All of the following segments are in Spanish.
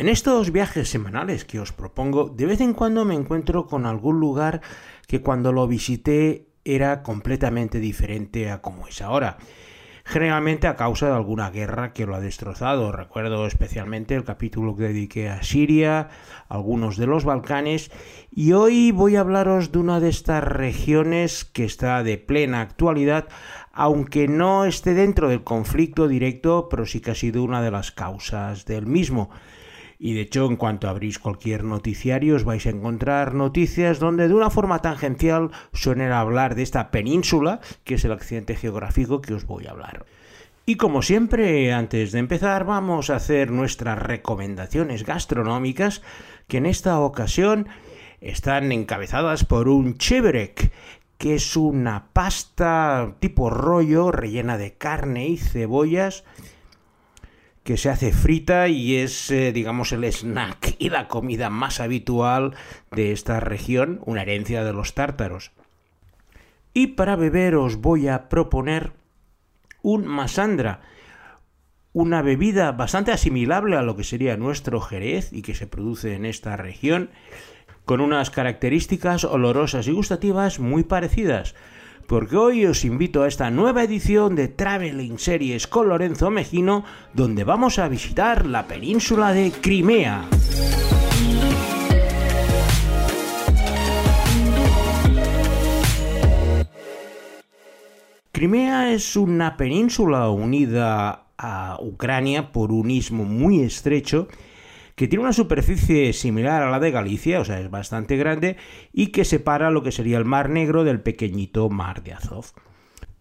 En estos viajes semanales que os propongo, de vez en cuando me encuentro con algún lugar que cuando lo visité era completamente diferente a como es ahora. Generalmente a causa de alguna guerra que lo ha destrozado. Recuerdo especialmente el capítulo que dediqué a Siria, algunos de los Balcanes, y hoy voy a hablaros de una de estas regiones que está de plena actualidad, aunque no esté dentro del conflicto directo, pero sí que ha sido una de las causas del mismo. Y de hecho, en cuanto abrís cualquier noticiario, os vais a encontrar noticias donde de una forma tangencial suelen hablar de esta península, que es el accidente geográfico que os voy a hablar. Y como siempre, antes de empezar, vamos a hacer nuestras recomendaciones gastronómicas, que en esta ocasión están encabezadas por un cheverek, que es una pasta tipo rollo rellena de carne y cebollas que se hace frita y es, eh, digamos, el snack y la comida más habitual de esta región, una herencia de los tártaros. Y para beber os voy a proponer un masandra, una bebida bastante asimilable a lo que sería nuestro jerez y que se produce en esta región, con unas características olorosas y gustativas muy parecidas porque hoy os invito a esta nueva edición de Traveling Series con Lorenzo Mejino, donde vamos a visitar la península de Crimea. Crimea es una península unida a Ucrania por un istmo muy estrecho que tiene una superficie similar a la de Galicia, o sea, es bastante grande, y que separa lo que sería el Mar Negro del pequeñito Mar de Azov.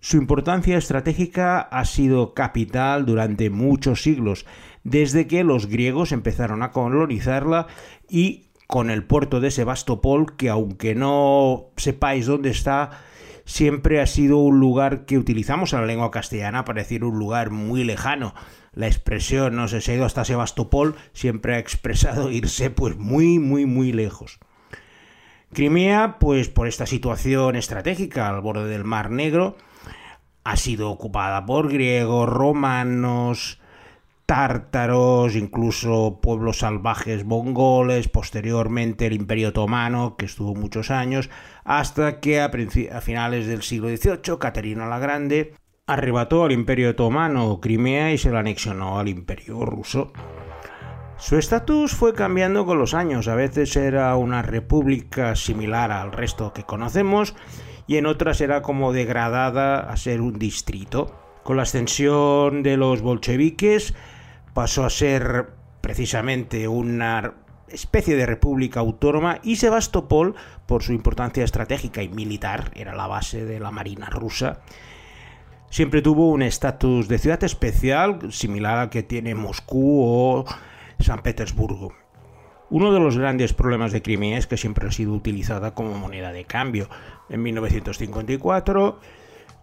Su importancia estratégica ha sido capital durante muchos siglos, desde que los griegos empezaron a colonizarla y con el puerto de Sebastopol, que aunque no sepáis dónde está, siempre ha sido un lugar que utilizamos en la lengua castellana para decir un lugar muy lejano la expresión, no sé, se ha ido hasta Sebastopol, siempre ha expresado irse pues muy, muy, muy lejos. Crimea, pues por esta situación estratégica al borde del Mar Negro, ha sido ocupada por griegos, romanos, tártaros, incluso pueblos salvajes mongoles, posteriormente el Imperio Otomano, que estuvo muchos años, hasta que a, a finales del siglo XVIII, Caterina la Grande arrebató al Imperio Otomano Crimea y se la anexionó al Imperio ruso. Su estatus fue cambiando con los años, a veces era una república similar al resto que conocemos y en otras era como degradada a ser un distrito. Con la ascensión de los bolcheviques pasó a ser precisamente una especie de república autónoma y Sebastopol, por su importancia estratégica y militar, era la base de la marina rusa, siempre tuvo un estatus de ciudad especial similar al que tiene Moscú o San Petersburgo. Uno de los grandes problemas de Crimea es que siempre ha sido utilizada como moneda de cambio. En 1954,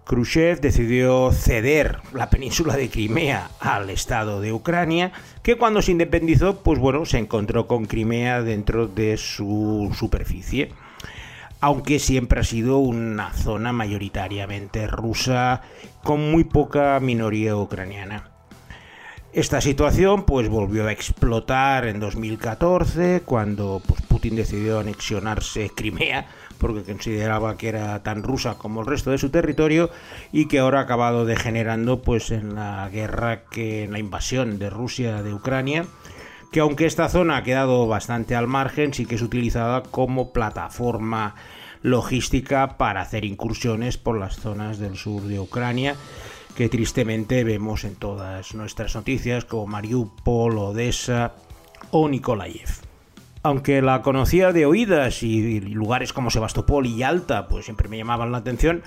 Khrushchev decidió ceder la península de Crimea al Estado de Ucrania, que cuando se independizó, pues bueno, se encontró con Crimea dentro de su superficie aunque siempre ha sido una zona mayoritariamente rusa con muy poca minoría ucraniana. Esta situación pues volvió a explotar en 2014 cuando pues, Putin decidió anexionarse Crimea porque consideraba que era tan rusa como el resto de su territorio y que ahora ha acabado degenerando pues en la guerra que en la invasión de Rusia de Ucrania que aunque esta zona ha quedado bastante al margen, sí que es utilizada como plataforma logística para hacer incursiones por las zonas del sur de Ucrania que tristemente vemos en todas nuestras noticias como Mariupol, Odessa o Nikolaev aunque la conocía de oídas y lugares como Sebastopol y Yalta pues siempre me llamaban la atención,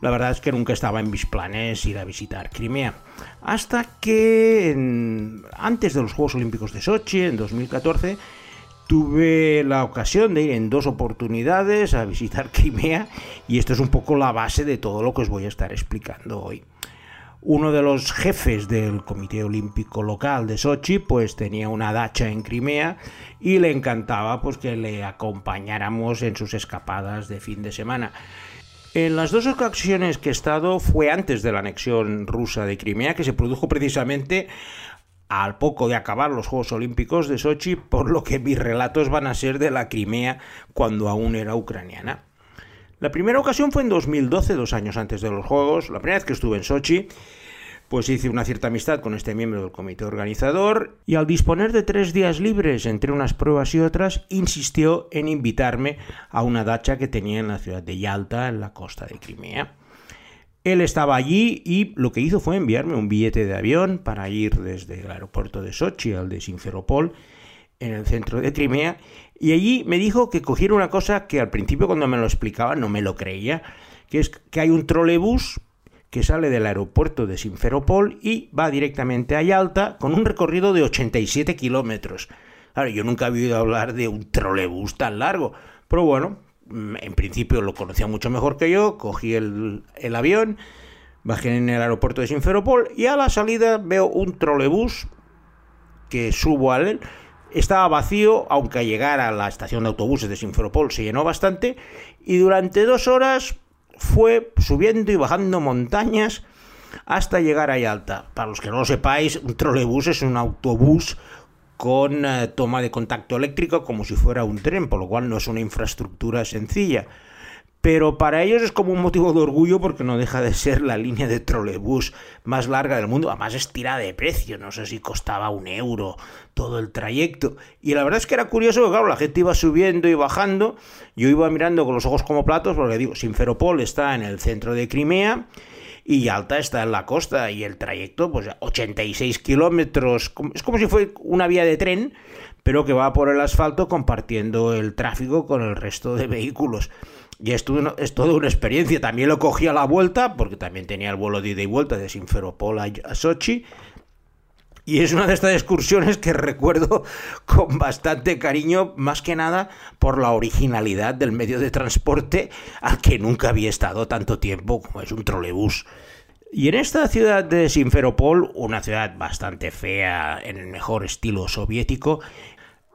la verdad es que nunca estaba en mis planes ir a visitar Crimea. Hasta que antes de los Juegos Olímpicos de Sochi, en 2014, tuve la ocasión de ir en dos oportunidades a visitar Crimea y esto es un poco la base de todo lo que os voy a estar explicando hoy uno de los jefes del Comité Olímpico Local de Sochi, pues tenía una dacha en Crimea y le encantaba pues que le acompañáramos en sus escapadas de fin de semana. En las dos ocasiones que he estado fue antes de la anexión rusa de Crimea, que se produjo precisamente al poco de acabar los Juegos Olímpicos de Sochi, por lo que mis relatos van a ser de la Crimea cuando aún era ucraniana. La primera ocasión fue en 2012, dos años antes de los Juegos, la primera vez que estuve en Sochi, pues hice una cierta amistad con este miembro del comité organizador y al disponer de tres días libres entre unas pruebas y otras, insistió en invitarme a una dacha que tenía en la ciudad de Yalta, en la costa de Crimea. Él estaba allí y lo que hizo fue enviarme un billete de avión para ir desde el aeropuerto de Sochi al de Simferopol, en el centro de Crimea, y allí me dijo que cogiera una cosa que al principio cuando me lo explicaba no me lo creía, que es que hay un trolebús que sale del aeropuerto de Simferopol y va directamente a Yalta con un recorrido de 87 kilómetros. Claro, yo nunca había oído hablar de un trolebús tan largo, pero bueno, Mm, en principio lo conocía mucho mejor que yo, cogí el, avión, bajé en el aeropuerto de Sinferopol y a la salida veo un trolebús que subo a él. Estaba vacío, aunque al llegar a la estación de autobuses de Sinferopol se llenó bastante, y durante dos horas fue subiendo y bajando montañas hasta llegar a Yalta. Para los que no lo sepáis, un trolebús es un autobús con eh, toma de contacto eléctrico como si fuera un tren, por lo cual no es una infraestructura sencilla. Pero para ellos es como un motivo de orgullo porque no deja de ser la línea de trolebús más larga del mundo. Además es tirada de precio, no sé si costaba un euro todo el trayecto. Y la verdad es que era curioso porque claro, la gente iba subiendo y bajando. Yo iba mirando con los ojos como platos porque digo, Sinferopol está en el centro de Crimea y Alta está en la costa y el trayecto, pues 86 kilómetros, es como si fuera una vía de tren, pero que va por el asfalto compartiendo el tráfico con el resto de vehículos. Y esto es toda una experiencia. También lo cogí a la vuelta, porque también tenía el vuelo de ida y vuelta de Sinferopol a Sochi. Y es una de estas excursiones que recuerdo con bastante cariño, más que nada por la originalidad del medio de transporte al que nunca había estado tanto tiempo como es un trolebús. Y en esta ciudad de Simferopol, una ciudad bastante fea en el mejor estilo soviético,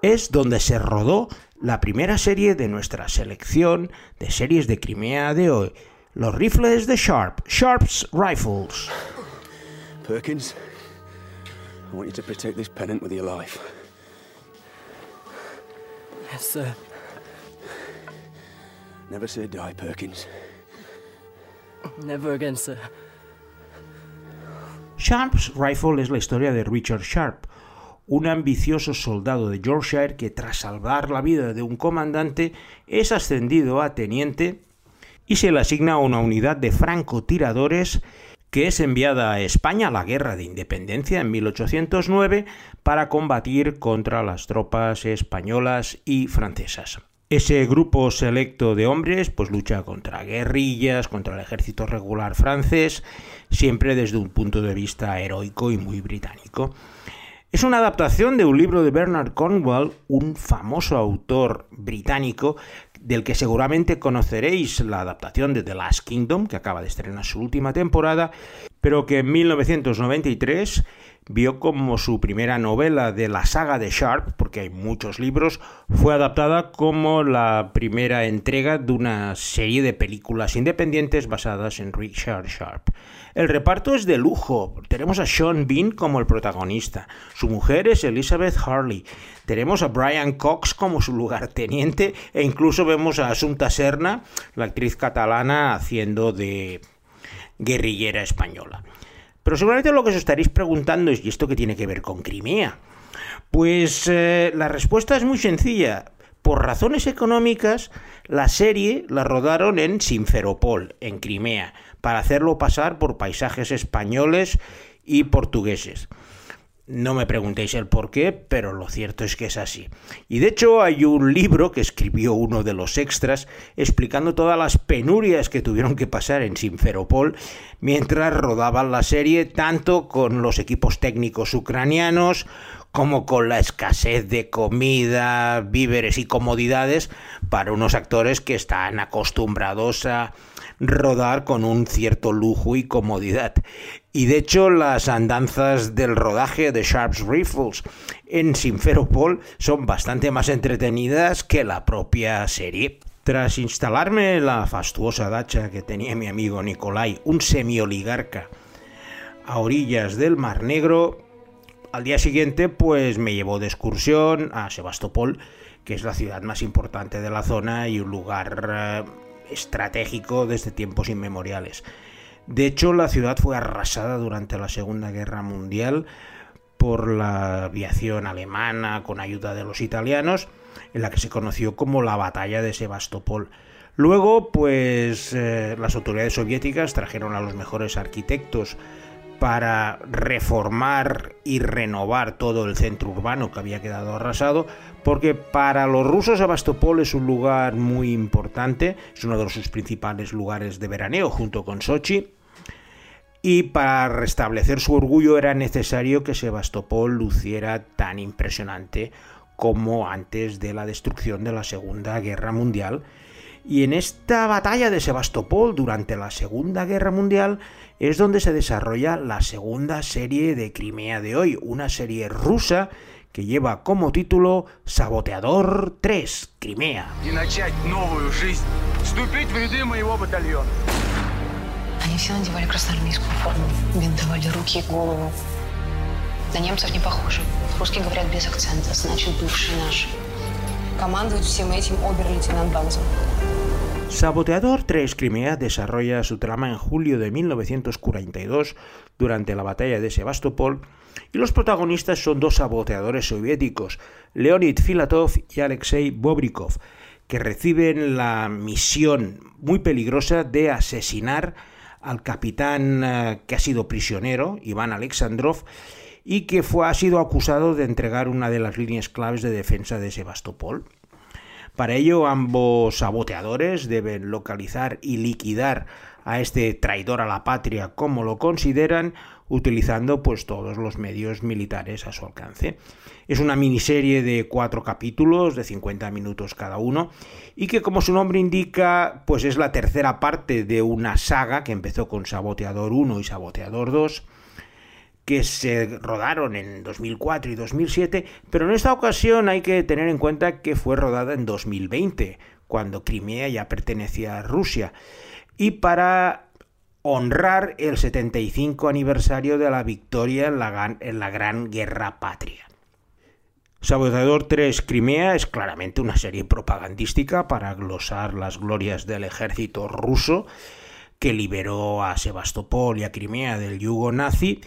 es donde se rodó la primera serie de nuestra selección de series de Crimea de hoy, los rifles de Sharp, Sharp's Rifles. Perkins, I want you to protect this pennant with your life. Yes, sir. Never say die, Perkins. Never again, sir. Sharp's Rifle es la historia de Richard Sharp, un ambicioso soldado de Yorkshire que tras salvar la vida de un comandante es ascendido a teniente y se le asigna a una unidad de francotiradores que es enviada a España a la Guerra de Independencia en 1809 para combatir contra las tropas españolas y francesas. Ese grupo selecto de hombres pues lucha contra guerrillas, contra el ejército regular francés, siempre desde un punto de vista heroico y muy británico. Es una adaptación de un libro de Bernard Cornwell, un famoso autor británico del que seguramente conoceréis la adaptación de The Last Kingdom, que acaba de estrenar su última temporada, pero que en 1993 vio como su primera novela de la saga de Sharp, porque hay muchos libros, fue adaptada como la primera entrega de una serie de películas independientes basadas en Richard Sharp. El reparto es de lujo. Tenemos a Sean Bean como el protagonista. Su mujer es Elizabeth Harley. Tenemos a Brian Cox como su lugarteniente e incluso vemos a Asunta Serna, la actriz catalana, haciendo de guerrillera española. Pero seguramente lo que os estaréis preguntando es, ¿y esto qué tiene que ver con Crimea? Pues eh, la respuesta es muy sencilla. Por razones económicas, la serie la rodaron en Simferopol, en Crimea, para hacerlo pasar por paisajes españoles y portugueses. No me preguntéis el por qué, pero lo cierto es que es así. Y de hecho hay un libro que escribió uno de los extras explicando todas las penurias que tuvieron que pasar en Simferopol mientras rodaban la serie, tanto con los equipos técnicos ucranianos como con la escasez de comida, víveres y comodidades para unos actores que están acostumbrados a rodar con un cierto lujo y comodidad. Y de hecho las andanzas del rodaje de Sharp's Rifles en Simferopol son bastante más entretenidas que la propia serie. Tras instalarme la fastuosa dacha que tenía mi amigo Nikolai, un semi-oligarca, a orillas del Mar Negro, al día siguiente, pues me llevó de excursión a Sebastopol, que es la ciudad más importante de la zona y un lugar eh, estratégico desde tiempos inmemoriales. De hecho, la ciudad fue arrasada durante la Segunda Guerra Mundial por la aviación alemana con ayuda de los italianos, en la que se conoció como la Batalla de Sebastopol. Luego, pues eh, las autoridades soviéticas trajeron a los mejores arquitectos para reformar y renovar todo el centro urbano que había quedado arrasado, porque para los rusos Sebastopol es un lugar muy importante, es uno de sus principales lugares de veraneo junto con Sochi, y para restablecer su orgullo era necesario que Sebastopol luciera tan impresionante como antes de la destrucción de la Segunda Guerra Mundial. Y en esta batalla de Sebastopol durante la Segunda Guerra Mundial es donde se desarrolla la segunda serie de Crimea de hoy, una serie rusa que lleva como título Saboteador 3 Crimea. Они все надевали красноармейскую форму, бинтовали руки и голову. На немцев не похожи. Русские говорят без акцента, значит, бывшие наши. Командует всем этим обер-лейтенант Банзов. Saboteador 3 Crimea desarrolla su trama en julio de 1942 durante la batalla de Sebastopol y los protagonistas son dos saboteadores soviéticos, Leonid Filatov y Alexei Bobrikov, que reciben la misión muy peligrosa de asesinar al capitán eh, que ha sido prisionero, Iván Alexandrov, y que fue, ha sido acusado de entregar una de las líneas claves de defensa de Sebastopol. Para ello, ambos saboteadores deben localizar y liquidar a este traidor a la patria como lo consideran, utilizando pues todos los medios militares a su alcance. Es una miniserie de cuatro capítulos de 50 minutos cada uno y que como su nombre indica pues es la tercera parte de una saga que empezó con Saboteador 1 y Saboteador 2 que se rodaron en 2004 y 2007, pero en esta ocasión hay que tener en cuenta que fue rodada en 2020, cuando Crimea ya pertenecía a Rusia, y para honrar el 75 aniversario de la victoria en la, Gran Guerra Patria. Saboteador 3 Crimea es claramente una serie propagandística para glosar las glorias del ejército ruso que liberó a Sebastopol y a Crimea del yugo nazi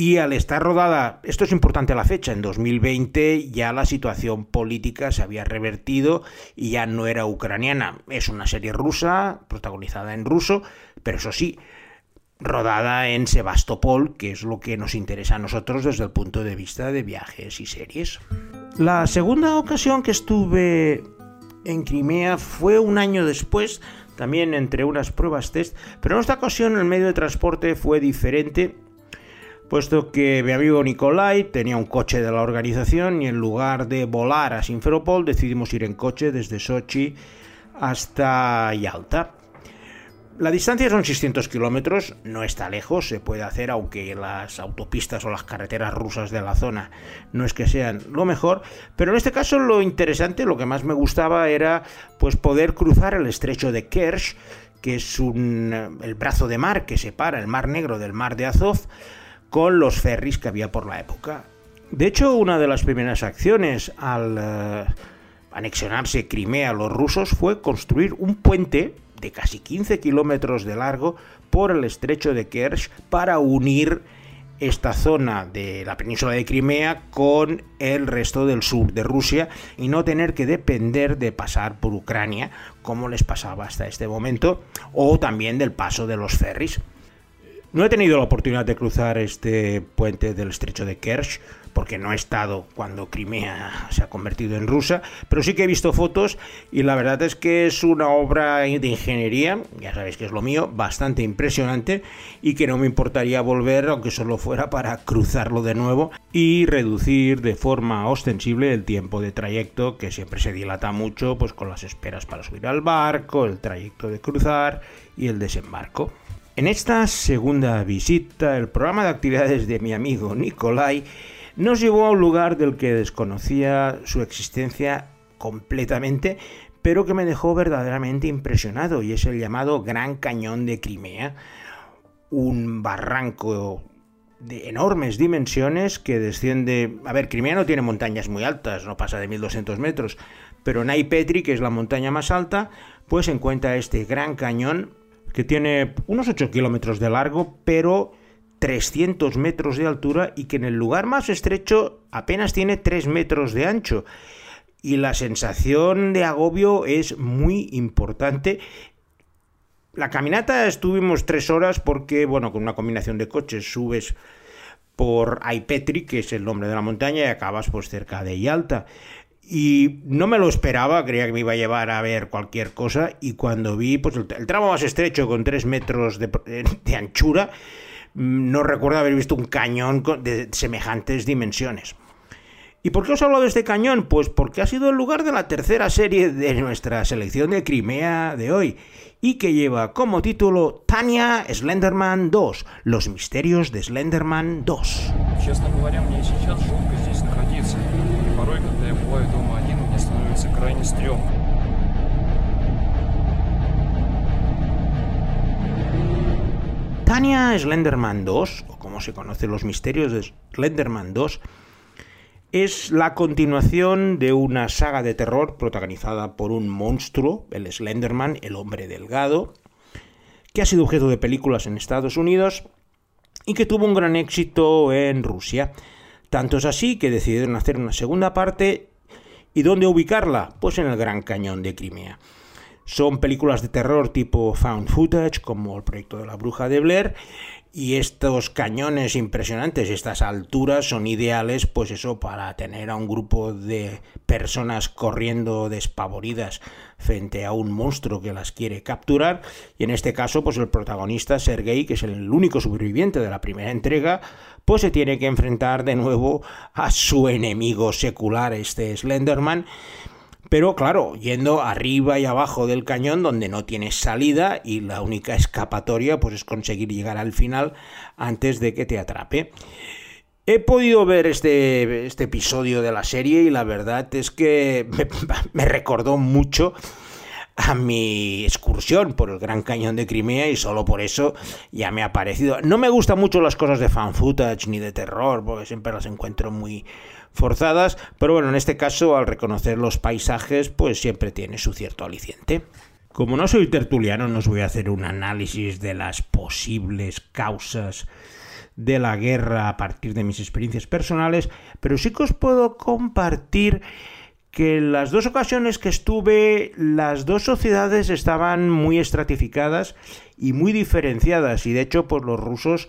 y al estar rodada, esto es importante a la fecha, en 2020 ya la situación política se había revertido y ya no era ucraniana. Es una serie rusa, protagonizada en ruso, pero eso sí, rodada en Sebastopol, que es lo que nos interesa a nosotros desde el punto de vista de viajes y series. La segunda ocasión que estuve en Crimea fue un año después, también entre unas pruebas test, pero en esta ocasión el medio de transporte fue diferente puesto que mi amigo Nikolai tenía un coche de la organización y en lugar de volar a Simferopol decidimos ir en coche desde Sochi hasta Yalta. La distancia son 600 kilómetros, no está lejos, se puede hacer aunque las autopistas o las carreteras rusas de la zona no es que sean lo mejor, pero en este caso lo interesante, lo que más me gustaba era pues poder cruzar el estrecho de Kerch, que es el brazo de mar que separa el Mar Negro del Mar de Azov, con los ferries que había por la época. De hecho, una de las primeras acciones al eh, anexionarse Crimea a los rusos fue construir un puente de casi 15 kilómetros de largo por el estrecho de Kerch para unir esta zona de la península de Crimea con el resto del sur de Rusia y no tener que depender de pasar por Ucrania como les pasaba hasta este momento o también del paso de los ferries. No he tenido la oportunidad de cruzar este puente del estrecho de Kerch, porque no he estado cuando Crimea se ha convertido en rusa, pero sí que he visto fotos y la verdad es que es una obra de ingeniería, ya sabéis que es lo mío, bastante impresionante y que no me importaría volver, aunque solo fuera para cruzarlo de nuevo y reducir de forma ostensible el tiempo de trayecto que siempre se dilata mucho pues con las esperas para subir al barco, el trayecto de cruzar y el desembarco. En esta segunda visita, el programa de actividades de mi amigo Nikolai nos llevó a un lugar del que desconocía su existencia completamente, pero que me dejó verdaderamente impresionado, y es el llamado Gran Cañón de Crimea, un barranco de enormes dimensiones que desciende... A ver, Crimea no tiene montañas muy altas, no pasa de 1200 metros, pero Nai Petri, que es la montaña más alta, pues encuentra este gran cañón que tiene unos 8 kilómetros de largo, pero 300 metros de altura y que en el lugar más estrecho apenas tiene 3 metros de ancho. Y la sensación de agobio es muy importante. La caminata estuvimos 3 horas porque, bueno, con una combinación de coches subes por Aipetri, que es el nombre de la montaña, y acabas pues cerca de Yalta. Y no me lo esperaba, creía que me iba a llevar a ver cualquier cosa. Y cuando vi pues, el, tramo más estrecho con 3 metros de, de anchura, Mm, no recuerdo haber visto un cañón de semejantes dimensiones. ¿Y por qué os hablo de este cañón? Pues porque ha sido el lugar de la tercera serie de nuestra selección de Crimea de hoy y que lleva como título Tania Slenderman 2, los misterios de Slenderman 2. Tania Slenderman 2, o como se conoce los misterios de Slenderman 2, es la continuación de una saga de terror protagonizada por un monstruo, el Slenderman, el hombre delgado, que ha sido objeto de películas en Estados Unidos y que tuvo un gran éxito en Rusia. Tanto es así que decidieron hacer una segunda parte. ¿Y dónde ubicarla? Pues en el Gran Cañón de Crimea. Son películas de terror tipo found footage, como el proyecto de la bruja de Blair, y estos cañones impresionantes, estas alturas son ideales, pues eso, para tener a un grupo de personas corriendo despavoridas frente a un monstruo que las quiere capturar. Y en este caso, pues el protagonista, Sergei, que es el único sobreviviente de la primera entrega, pues se tiene que enfrentar de nuevo a su enemigo secular, este Slenderman pero claro, yendo arriba y abajo del cañón donde no tienes salida y la única escapatoria pues es conseguir llegar al final antes de que te atrape. He podido ver este, este episodio de la serie y la verdad es que me, me recordó mucho a mi excursión por el Gran Cañón de Crimea y solo por eso ya me ha parecido. No me gustan mucho las cosas de fan footage ni de terror, porque siempre las encuentro muy forzadas, pero bueno, en este caso al reconocer los paisajes, pues siempre tiene su cierto aliciente. Como no soy tertuliano, no os voy a hacer un análisis de las posibles causas de la guerra a partir de mis experiencias personales, pero sí que os puedo compartir que en las dos ocasiones que estuve, las dos sociedades estaban muy estratificadas y muy diferenciadas, y de hecho, pues los rusos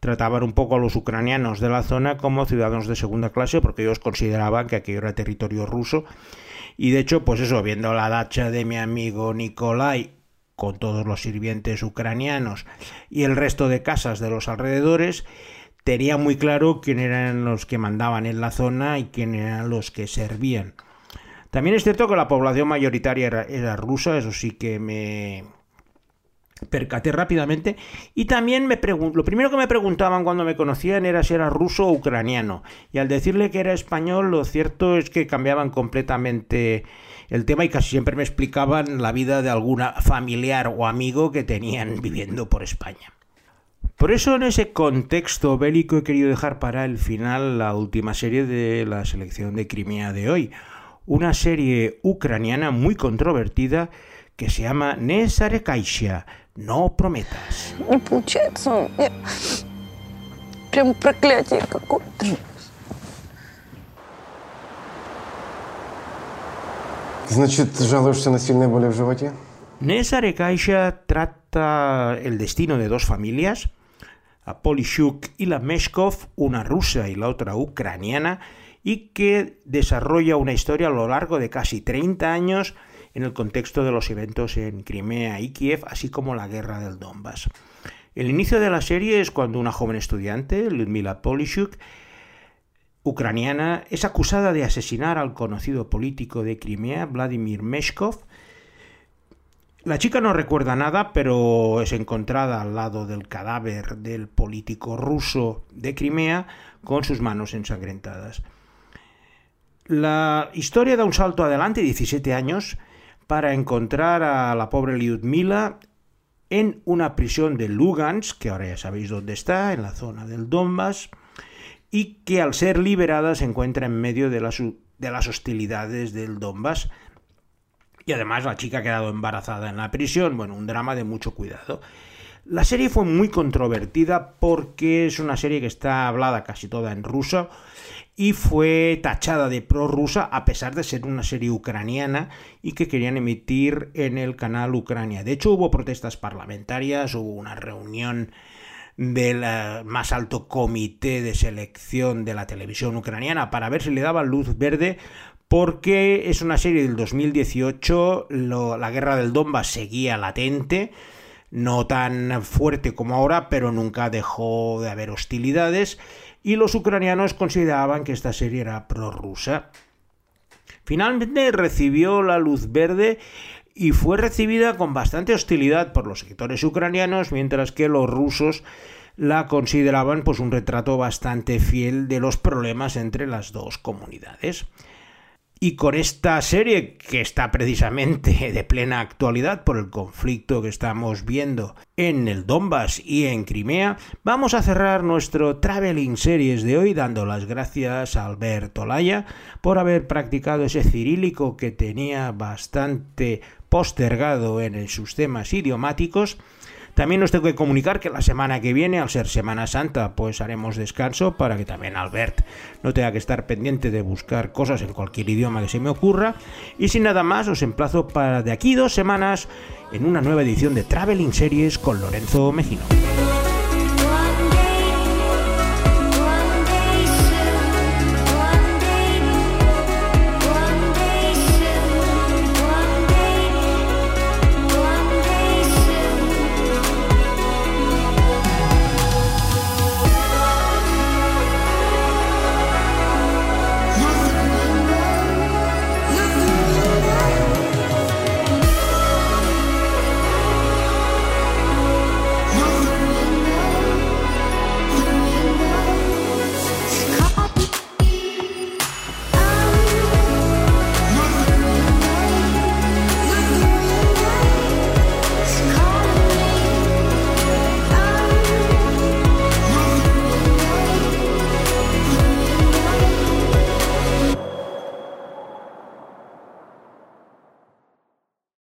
trataban un poco a los ucranianos de la zona como ciudadanos de segunda clase porque ellos consideraban que aquello era territorio ruso y de hecho pues eso viendo la dacha de mi amigo Nikolai con todos los sirvientes ucranianos y el resto de casas de los alrededores tenía muy claro quién eran los que mandaban en la zona y quién eran los que servían. También es cierto que la población mayoritaria era, era rusa, eso sí que me, percaté rápidamente. Y también me lo primero que me preguntaban cuando me conocían era si era ruso o ucraniano. Y al decirle que era español lo cierto es que cambiaban completamente el tema y casi siempre me explicaban la vida de alguna familiar o amigo que tenían viviendo por España. Por eso en ese contexto bélico he querido dejar para el final la última serie de la selección de Crimea de hoy, una serie ucraniana muy controvertida que se llama Nesarekaisha, no prometas. Не получается у меня. Прям проклятие какое-то. Значит, жалуешься на сильные боли в животе? Nesarekaisha trata el destino de dos familias, a Polishuk y la Meshkov, una rusa y la otra ucraniana, y que desarrolla una historia a lo largo de casi 30 años en el contexto de los eventos en Crimea y Kiev, así como la guerra del Donbass. El inicio de la serie es cuando una joven estudiante, Ludmila Polishuk, ucraniana, es acusada de asesinar al conocido político de Crimea, Vladimir Meshkov. La chica no recuerda nada, pero es encontrada al lado del cadáver del político ruso de Crimea con sus manos ensangrentadas. La historia da un salto adelante, 17 años, para encontrar a la pobre Lyudmila en una prisión de Lugansk, que ahora ya sabéis dónde está, en la zona del Donbass, y que al ser liberada se encuentra en medio de las, de las hostilidades del Donbass. Y además la chica ha quedado embarazada en la prisión, bueno, un drama de mucho cuidado. La serie fue muy controvertida porque es una serie que está hablada casi toda en ruso y fue tachada de prorrusa a pesar de ser una serie ucraniana y que querían emitir en el canal Ucrania. De hecho hubo protestas parlamentarias, hubo una reunión del más alto comité de selección de la televisión ucraniana para ver si le daban luz verde porque es una serie del 2018, la guerra del Donbass seguía latente, no tan fuerte como ahora, pero nunca dejó de haber hostilidades, y los ucranianos consideraban que esta serie era prorrusa. Finalmente recibió la luz verde y fue recibida con bastante hostilidad por los sectores ucranianos, mientras que los rusos la consideraban pues un retrato bastante fiel de los problemas entre las dos comunidades. Y con esta serie, que está precisamente de plena actualidad por el conflicto que estamos viendo en el Donbass y en Crimea, vamos a cerrar nuestro Traveling Series de hoy dando las gracias a Alberto Laya por haber practicado ese cirílico que tenía bastante postergado en sus temas idiomáticos también os tengo que comunicar que la semana que viene, al ser Semana Santa, pues haremos descanso para que también Albert no tenga que estar pendiente de buscar cosas en cualquier idioma que se me ocurra. Y sin nada más, os emplazo para de aquí dos semanas en una nueva edición de Traveling Series con Lorenzo Mejino.